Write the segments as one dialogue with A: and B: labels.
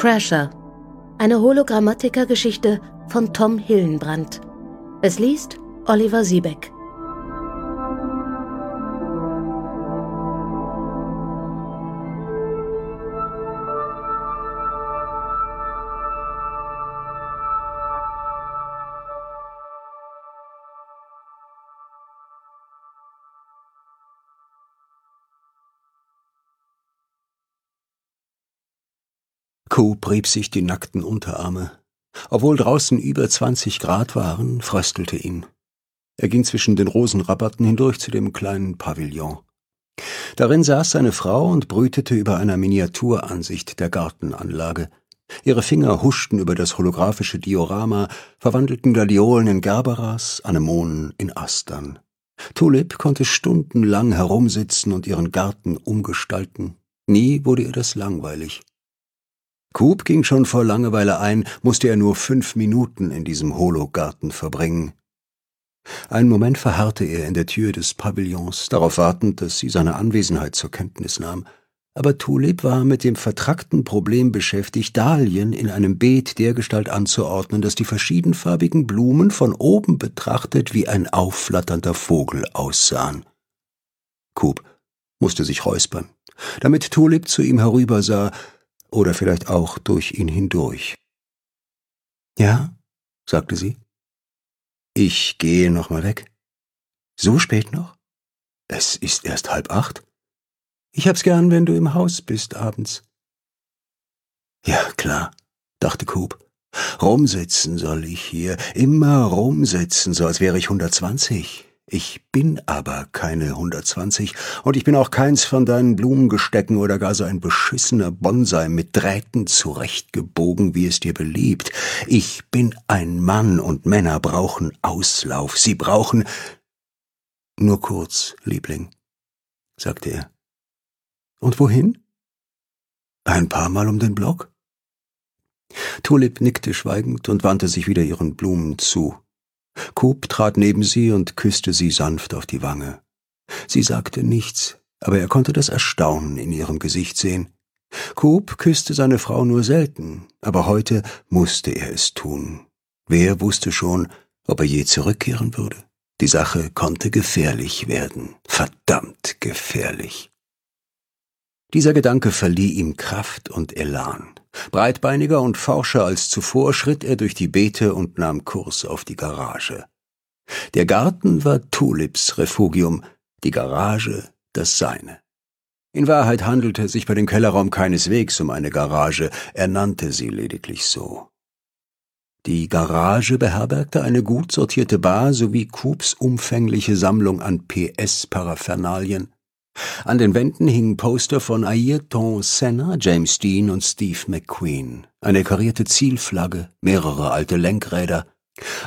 A: Crasher. Eine Hologrammatiker-Geschichte von Tom Hillenbrand. Es liest Oliver Siebeck.
B: Coop rieb sich die nackten Unterarme. Obwohl draußen über 20 Grad waren, fröstelte ihn. Er ging zwischen den Rosenrabatten hindurch zu dem kleinen Pavillon. Darin saß seine Frau und brütete über einer Miniaturansicht der Gartenanlage. Ihre Finger huschten über das holographische Diorama, verwandelten Gladiolen in Gerberas, Anemonen in Astern. Tulip konnte stundenlang herumsitzen und ihren Garten umgestalten. Nie wurde ihr das langweilig. Coop ging schon vor Langeweile ein, musste er nur fünf Minuten in diesem Hologarten verbringen. Einen Moment verharrte er in der Tür des Pavillons, darauf wartend, dass sie seine Anwesenheit zur Kenntnis nahm. Aber Tulip war mit dem vertrackten Problem beschäftigt, Dahlien in einem Beet dergestalt anzuordnen, dass die verschiedenfarbigen Blumen von oben betrachtet wie ein aufflatternder Vogel aussahen. Coop musste sich räuspern, damit Tulip zu ihm herübersah, oder vielleicht auch durch ihn hindurch. Ja, sagte sie. Ich gehe noch mal weg. So spät noch? Es ist erst halb acht. Ich hab's gern, wenn du im Haus bist abends. Ja, klar, dachte Coop. Rumsitzen soll ich hier, immer rumsitzen, so als wäre ich hundertzwanzig. Ich bin aber keine 120 und ich bin auch keins von deinen Blumengestecken oder gar so ein beschissener Bonsai mit Drähten zurechtgebogen, wie es dir beliebt. Ich bin ein Mann und Männer brauchen Auslauf. Sie brauchen nur kurz, Liebling, sagte er. Und wohin? Ein paar Mal um den Block? Tulip nickte schweigend und wandte sich wieder ihren Blumen zu. Coop trat neben sie und küsste sie sanft auf die Wange. Sie sagte nichts, aber er konnte das Erstaunen in ihrem Gesicht sehen. Coop küsste seine Frau nur selten, aber heute musste er es tun. Wer wusste schon, ob er je zurückkehren würde? Die Sache konnte gefährlich werden, verdammt gefährlich. Dieser Gedanke verlieh ihm Kraft und Elan. Breitbeiniger und forscher als zuvor schritt er durch die Beete und nahm Kurs auf die Garage. Der Garten war Tulips Refugium, die Garage das seine. In Wahrheit handelte es sich bei dem Kellerraum keineswegs um eine Garage, er nannte sie lediglich so. Die Garage beherbergte eine gut sortierte Bar sowie Coops umfängliche Sammlung an PS-Paraphernalien, an den Wänden hingen Poster von Ayrton Senna, James Dean und Steve McQueen, eine karierte Zielflagge, mehrere alte Lenkräder,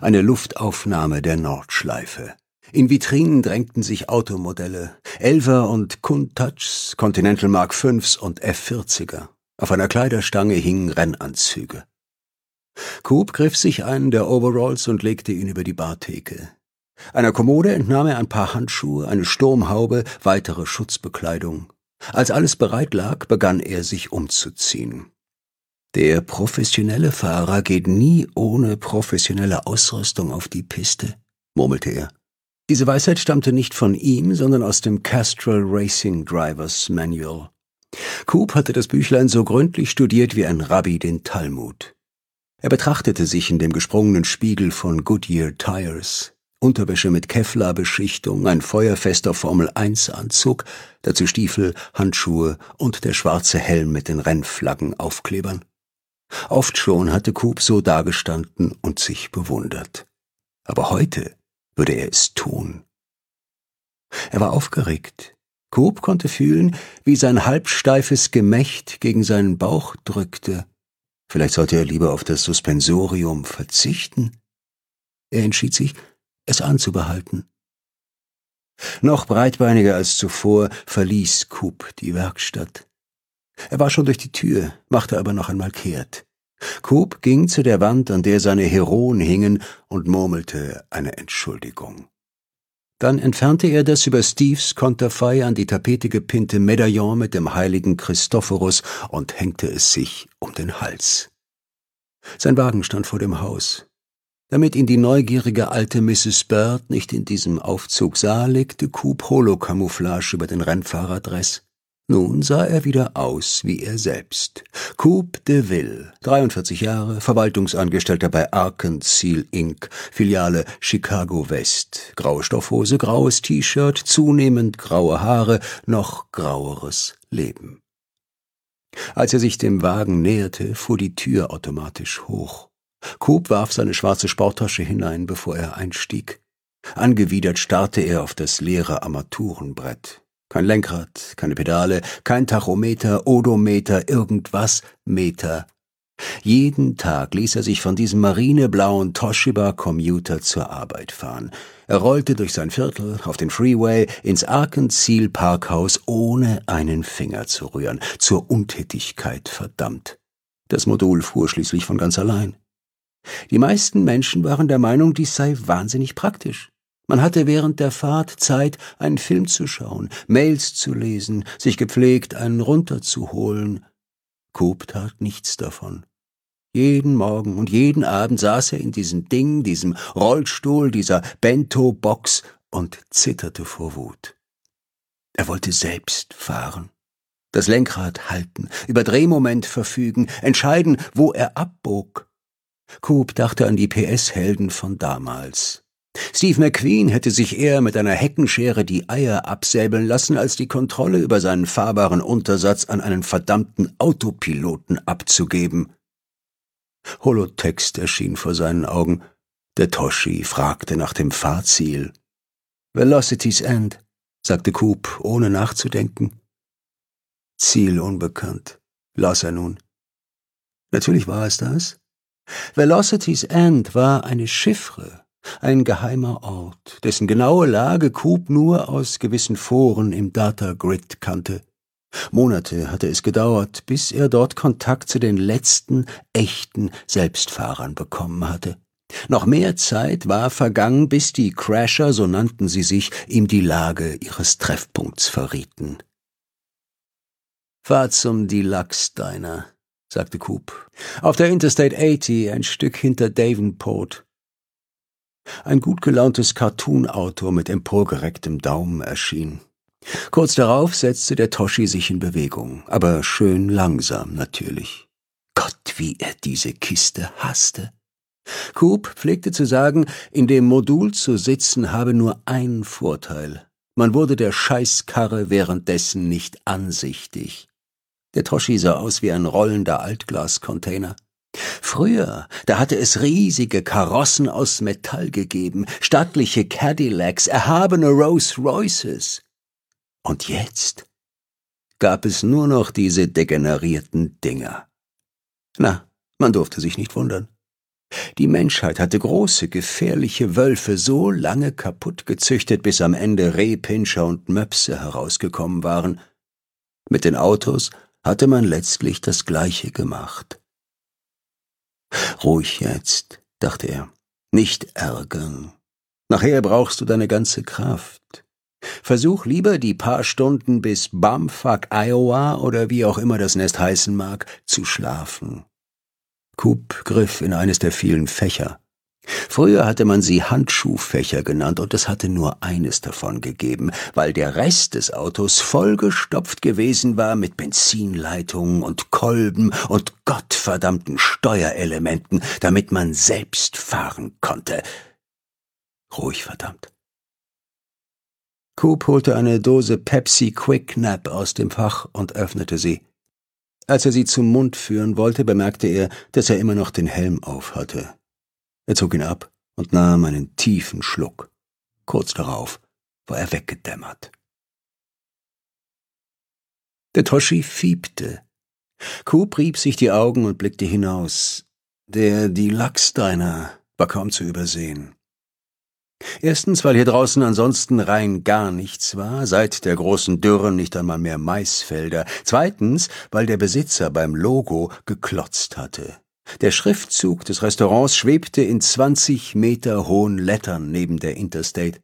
B: eine Luftaufnahme der Nordschleife. In Vitrinen drängten sich Automodelle, Elver und Countachs, Continental Mark Vs und F40er. Auf einer Kleiderstange hingen Rennanzüge. Coop griff sich einen der Overalls und legte ihn über die Bartheke. Einer Kommode entnahm er ein paar Handschuhe, eine Sturmhaube, weitere Schutzbekleidung. Als alles bereit lag, begann er sich umzuziehen. Der professionelle Fahrer geht nie ohne professionelle Ausrüstung auf die Piste, murmelte er. Diese Weisheit stammte nicht von ihm, sondern aus dem Castrol Racing Drivers Manual. Coop hatte das Büchlein so gründlich studiert wie ein Rabbi den Talmud. Er betrachtete sich in dem gesprungenen Spiegel von Goodyear Tires, Unterwäsche mit Kevlar-Beschichtung, ein feuerfester Formel-1-Anzug, dazu Stiefel, Handschuhe und der schwarze Helm mit den Rennflaggenaufklebern. Oft schon hatte Coop so dagestanden und sich bewundert. Aber heute würde er es tun. Er war aufgeregt. Coop konnte fühlen, wie sein halbsteifes Gemächt gegen seinen Bauch drückte. Vielleicht sollte er lieber auf das Suspensorium verzichten. Er entschied sich, es anzubehalten. Noch breitbeiniger als zuvor verließ Coop die Werkstatt. Er war schon durch die Tür, machte aber noch einmal kehrt. Coop ging zu der Wand, an der seine Heroen hingen, und murmelte eine Entschuldigung. Dann entfernte er das über Steves Konterfei an die Tapete gepinnte Medaillon mit dem heiligen Christophorus und hängte es sich um den Hals. Sein Wagen stand vor dem Haus. Damit ihn die neugierige alte Mrs. Bird nicht in diesem Aufzug sah, legte Coop Holo-Camouflage über den Rennfahrerdress. Nun sah er wieder aus wie er selbst. Coop de Ville, 43 Jahre, Verwaltungsangestellter bei Arkand Seal Inc., Filiale Chicago West. Graue Stoffhose, graues T-Shirt, zunehmend graue Haare, noch graueres Leben. Als er sich dem Wagen näherte, fuhr die Tür automatisch hoch. Coop warf seine schwarze Sporttasche hinein, bevor er einstieg. Angewidert starrte er auf das leere Armaturenbrett. Kein Lenkrad, keine Pedale, kein Tachometer, Odometer, irgendwas, Meter. Jeden Tag ließ er sich von diesem marineblauen Toshiba-Commuter zur Arbeit fahren. Er rollte durch sein Viertel, auf den Freeway, ins Arkansas Parkhaus, ohne einen Finger zu rühren. Zur Untätigkeit verdammt. Das Modul fuhr schließlich von ganz allein. Die meisten Menschen waren der Meinung, dies sei wahnsinnig praktisch. Man hatte während der Fahrt Zeit, einen Film zu schauen, Mails zu lesen, sich gepflegt einen runterzuholen. Coop tat nichts davon. Jeden Morgen und jeden Abend saß er in diesem Ding, diesem Rollstuhl, dieser Bento-Box und zitterte vor Wut. Er wollte selbst fahren, das Lenkrad halten, über Drehmoment verfügen, entscheiden, wo er abbog. Coop dachte an die PS-Helden von damals, Steve McQueen hätte sich eher mit einer Heckenschere die Eier absäbeln lassen, als die Kontrolle über seinen fahrbaren Untersatz an einen verdammten Autopiloten abzugeben. Holotext erschien vor seinen Augen. Der Toshi fragte nach dem Fahrziel. Velocity's End, sagte Coop, ohne nachzudenken. Ziel unbekannt, las er nun. Natürlich war es das. Velocity's End war eine Chiffre, ein geheimer Ort, dessen genaue Lage Coop nur aus gewissen Foren im Data Grid kannte. Monate hatte es gedauert, bis er dort Kontakt zu den letzten echten Selbstfahrern bekommen hatte. Noch mehr Zeit war vergangen, bis die Crasher, so nannten sie sich, ihm die Lage ihres Treffpunkts verrieten. Fahr zum Deluxe Diner, sagte Coop. Auf der Interstate 80, ein Stück hinter Davenport. Ein gut gelauntes Cartoon-Auto mit emporgerecktem Daumen erschien. Kurz darauf setzte der Toshi sich in Bewegung, aber schön langsam natürlich. Gott, wie er diese Kiste hasste. Coop pflegte zu sagen, in dem Modul zu sitzen habe nur einen Vorteil. Man wurde der Scheißkarre währenddessen nicht ansichtig. Der Toshi sah aus wie ein rollender Altglascontainer. Früher, da hatte es riesige Karossen aus Metall gegeben, stattliche Cadillacs, erhabene Rolls Royces. Und jetzt gab es nur noch diese degenerierten Dinger. Na, man durfte sich nicht wundern. Die Menschheit hatte große, gefährliche Wölfe so lange kaputt gezüchtet, bis am Ende Rehpinscher und Möpse herausgekommen waren. Mit den Autos hatte man letztlich das Gleiche gemacht. Ruhig jetzt, dachte er, nicht ärgern. Nachher brauchst du deine ganze Kraft. Versuch lieber die paar Stunden bis Bumfuck, Iowa oder wie auch immer das Nest heißen mag, zu schlafen. Coop griff in eines der vielen Fächer. Früher hatte man sie Handschuhfächer genannt und es hatte nur eines davon gegeben, weil der Rest des Autos vollgestopft gewesen war mit Benzinleitungen und Kolben und gottverdammten Steuerelementen, damit man selbst fahren konnte. Ruhig verdammt. Coop holte eine Dose Pepsi Quick Nap aus dem Fach und öffnete sie. Als er sie zum Mund führen wollte, bemerkte er, dass er immer noch den Helm auf hatte. Er zog ihn ab und nahm einen tiefen Schluck. Kurz darauf war er weggedämmert. Der Toshi fiebte. Coop rieb sich die Augen und blickte hinaus. Der die Lachsteiner war kaum zu übersehen. Erstens, weil hier draußen ansonsten rein gar nichts war, seit der großen Dürren nicht einmal mehr Maisfelder. Zweitens, weil der Besitzer beim Logo geklotzt hatte. Der Schriftzug des Restaurants schwebte in zwanzig Meter hohen Lettern neben der Interstate.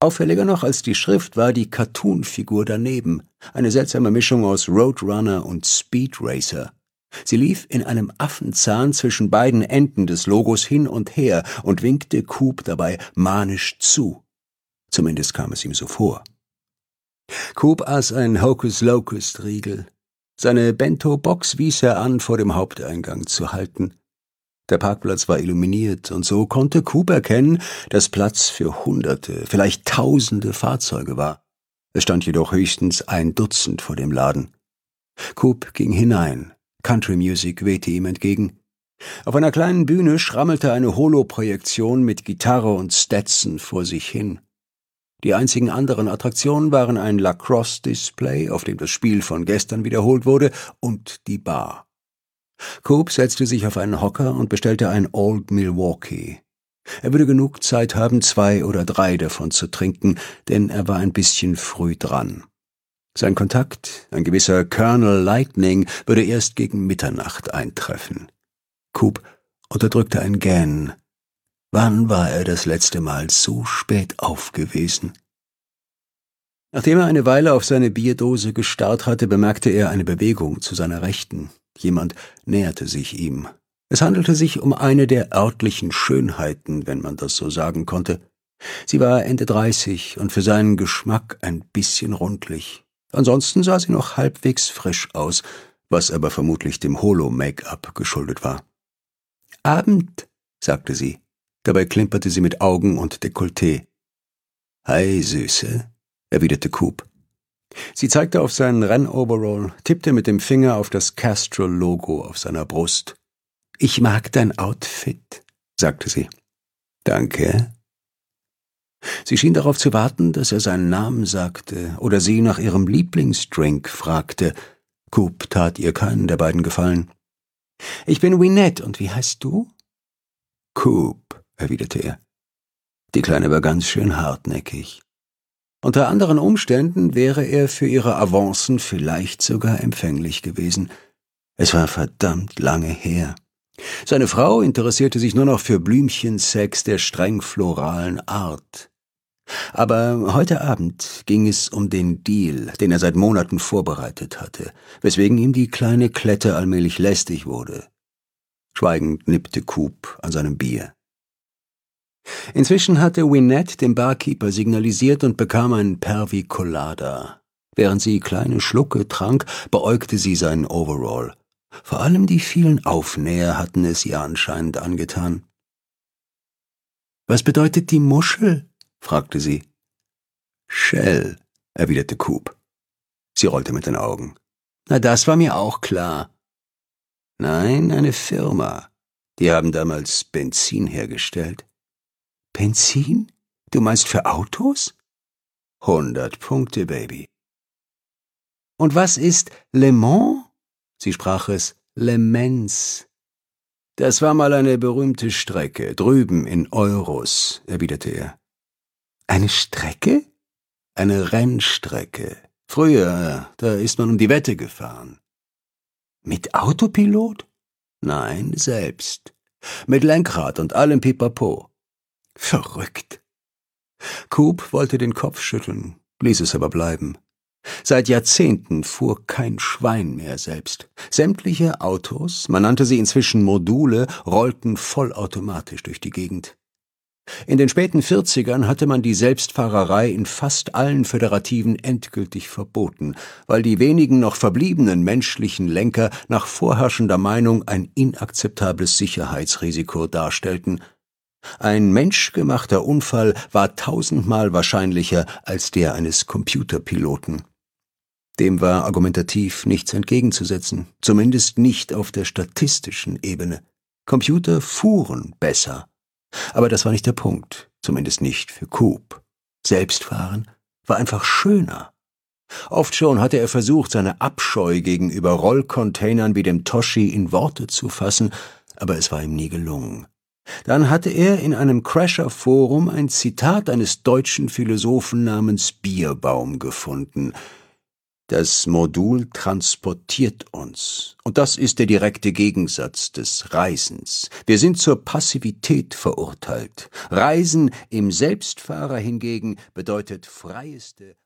B: Auffälliger noch als die Schrift war die Cartoon-Figur daneben, eine seltsame Mischung aus Roadrunner und Speed Racer. Sie lief in einem Affenzahn zwischen beiden Enden des Logos hin und her und winkte Coop dabei manisch zu. Zumindest kam es ihm so vor. Coop aß ein Hocus-Locust-Riegel. Seine Bento-Box wies er an, vor dem Haupteingang zu halten. Der Parkplatz war illuminiert, und so konnte Coop erkennen, dass Platz für Hunderte, vielleicht Tausende Fahrzeuge war. Es stand jedoch höchstens ein Dutzend vor dem Laden. Coop ging hinein. Country Music wehte ihm entgegen. Auf einer kleinen Bühne schrammelte eine Holoprojektion mit Gitarre und Stetson vor sich hin. Die einzigen anderen Attraktionen waren ein Lacrosse-Display, auf dem das Spiel von gestern wiederholt wurde, und die Bar. Coop setzte sich auf einen Hocker und bestellte ein Old Milwaukee. Er würde genug Zeit haben, zwei oder drei davon zu trinken, denn er war ein bisschen früh dran. Sein Kontakt, ein gewisser Colonel Lightning, würde erst gegen Mitternacht eintreffen. Coop unterdrückte ein Gähn. Wann war er das letzte Mal so spät aufgewesen? Nachdem er eine Weile auf seine Bierdose gestarrt hatte, bemerkte er eine Bewegung zu seiner Rechten. Jemand näherte sich ihm. Es handelte sich um eine der örtlichen Schönheiten, wenn man das so sagen konnte. Sie war Ende dreißig und für seinen Geschmack ein bisschen rundlich. Ansonsten sah sie noch halbwegs frisch aus, was aber vermutlich dem Holo-Make-up geschuldet war. Abend, sagte sie. Dabei klimperte sie mit Augen und Dekolleté. Hi, Süße, erwiderte Coop. Sie zeigte auf seinen Rennoverall, tippte mit dem Finger auf das Castrol-Logo auf seiner Brust. Ich mag dein Outfit, sagte sie. Danke. Sie schien darauf zu warten, dass er seinen Namen sagte oder sie nach ihrem Lieblingsdrink fragte. Coop tat ihr keinen der beiden Gefallen. Ich bin Winnet, und wie heißt du? Coop, erwiderte er. Die Kleine war ganz schön hartnäckig. Unter anderen Umständen wäre er für ihre Avancen vielleicht sogar empfänglich gewesen. Es war verdammt lange her. Seine Frau interessierte sich nur noch für Blümchensex der streng floralen Art. Aber heute Abend ging es um den Deal, den er seit Monaten vorbereitet hatte, weswegen ihm die kleine Klette allmählich lästig wurde. Schweigend nippte Coop an seinem Bier. Inzwischen hatte Winnet dem Barkeeper signalisiert und bekam ein Pervi Colada. Während sie kleine Schlucke trank, beäugte sie seinen Overall. Vor allem die vielen Aufnäher hatten es ihr anscheinend angetan. Was bedeutet die Muschel? fragte sie. Shell, erwiderte Coop. Sie rollte mit den Augen. Na, das war mir auch klar. Nein, eine Firma. Die haben damals Benzin hergestellt. Benzin? Du meinst für Autos? Hundert Punkte, Baby. Und was ist Le Mans? Sie sprach es Le Mans. Das war mal eine berühmte Strecke, drüben in Euros, erwiderte er. Eine Strecke? Eine Rennstrecke. Früher, da ist man um die Wette gefahren. Mit Autopilot? Nein, selbst. Mit Lenkrad und allem Pipapo. Verrückt. Coop wollte den Kopf schütteln, ließ es aber bleiben. Seit Jahrzehnten fuhr kein Schwein mehr selbst. Sämtliche Autos, man nannte sie inzwischen Module, rollten vollautomatisch durch die Gegend. In den späten 40ern hatte man die Selbstfahrerei in fast allen Föderativen endgültig verboten, weil die wenigen noch verbliebenen menschlichen Lenker nach vorherrschender Meinung ein inakzeptables Sicherheitsrisiko darstellten ein menschgemachter Unfall war tausendmal wahrscheinlicher als der eines Computerpiloten. Dem war argumentativ nichts entgegenzusetzen, zumindest nicht auf der statistischen Ebene. Computer fuhren besser. Aber das war nicht der Punkt, zumindest nicht für Coop. Selbstfahren war einfach schöner. Oft schon hatte er versucht, seine Abscheu gegenüber Rollcontainern wie dem Toshi in Worte zu fassen, aber es war ihm nie gelungen. Dann hatte er in einem Crasher-Forum ein Zitat eines deutschen Philosophen namens Bierbaum gefunden. Das Modul transportiert uns. Und das ist der direkte Gegensatz des Reisens. Wir sind zur Passivität verurteilt. Reisen im Selbstfahrer hingegen bedeutet freieste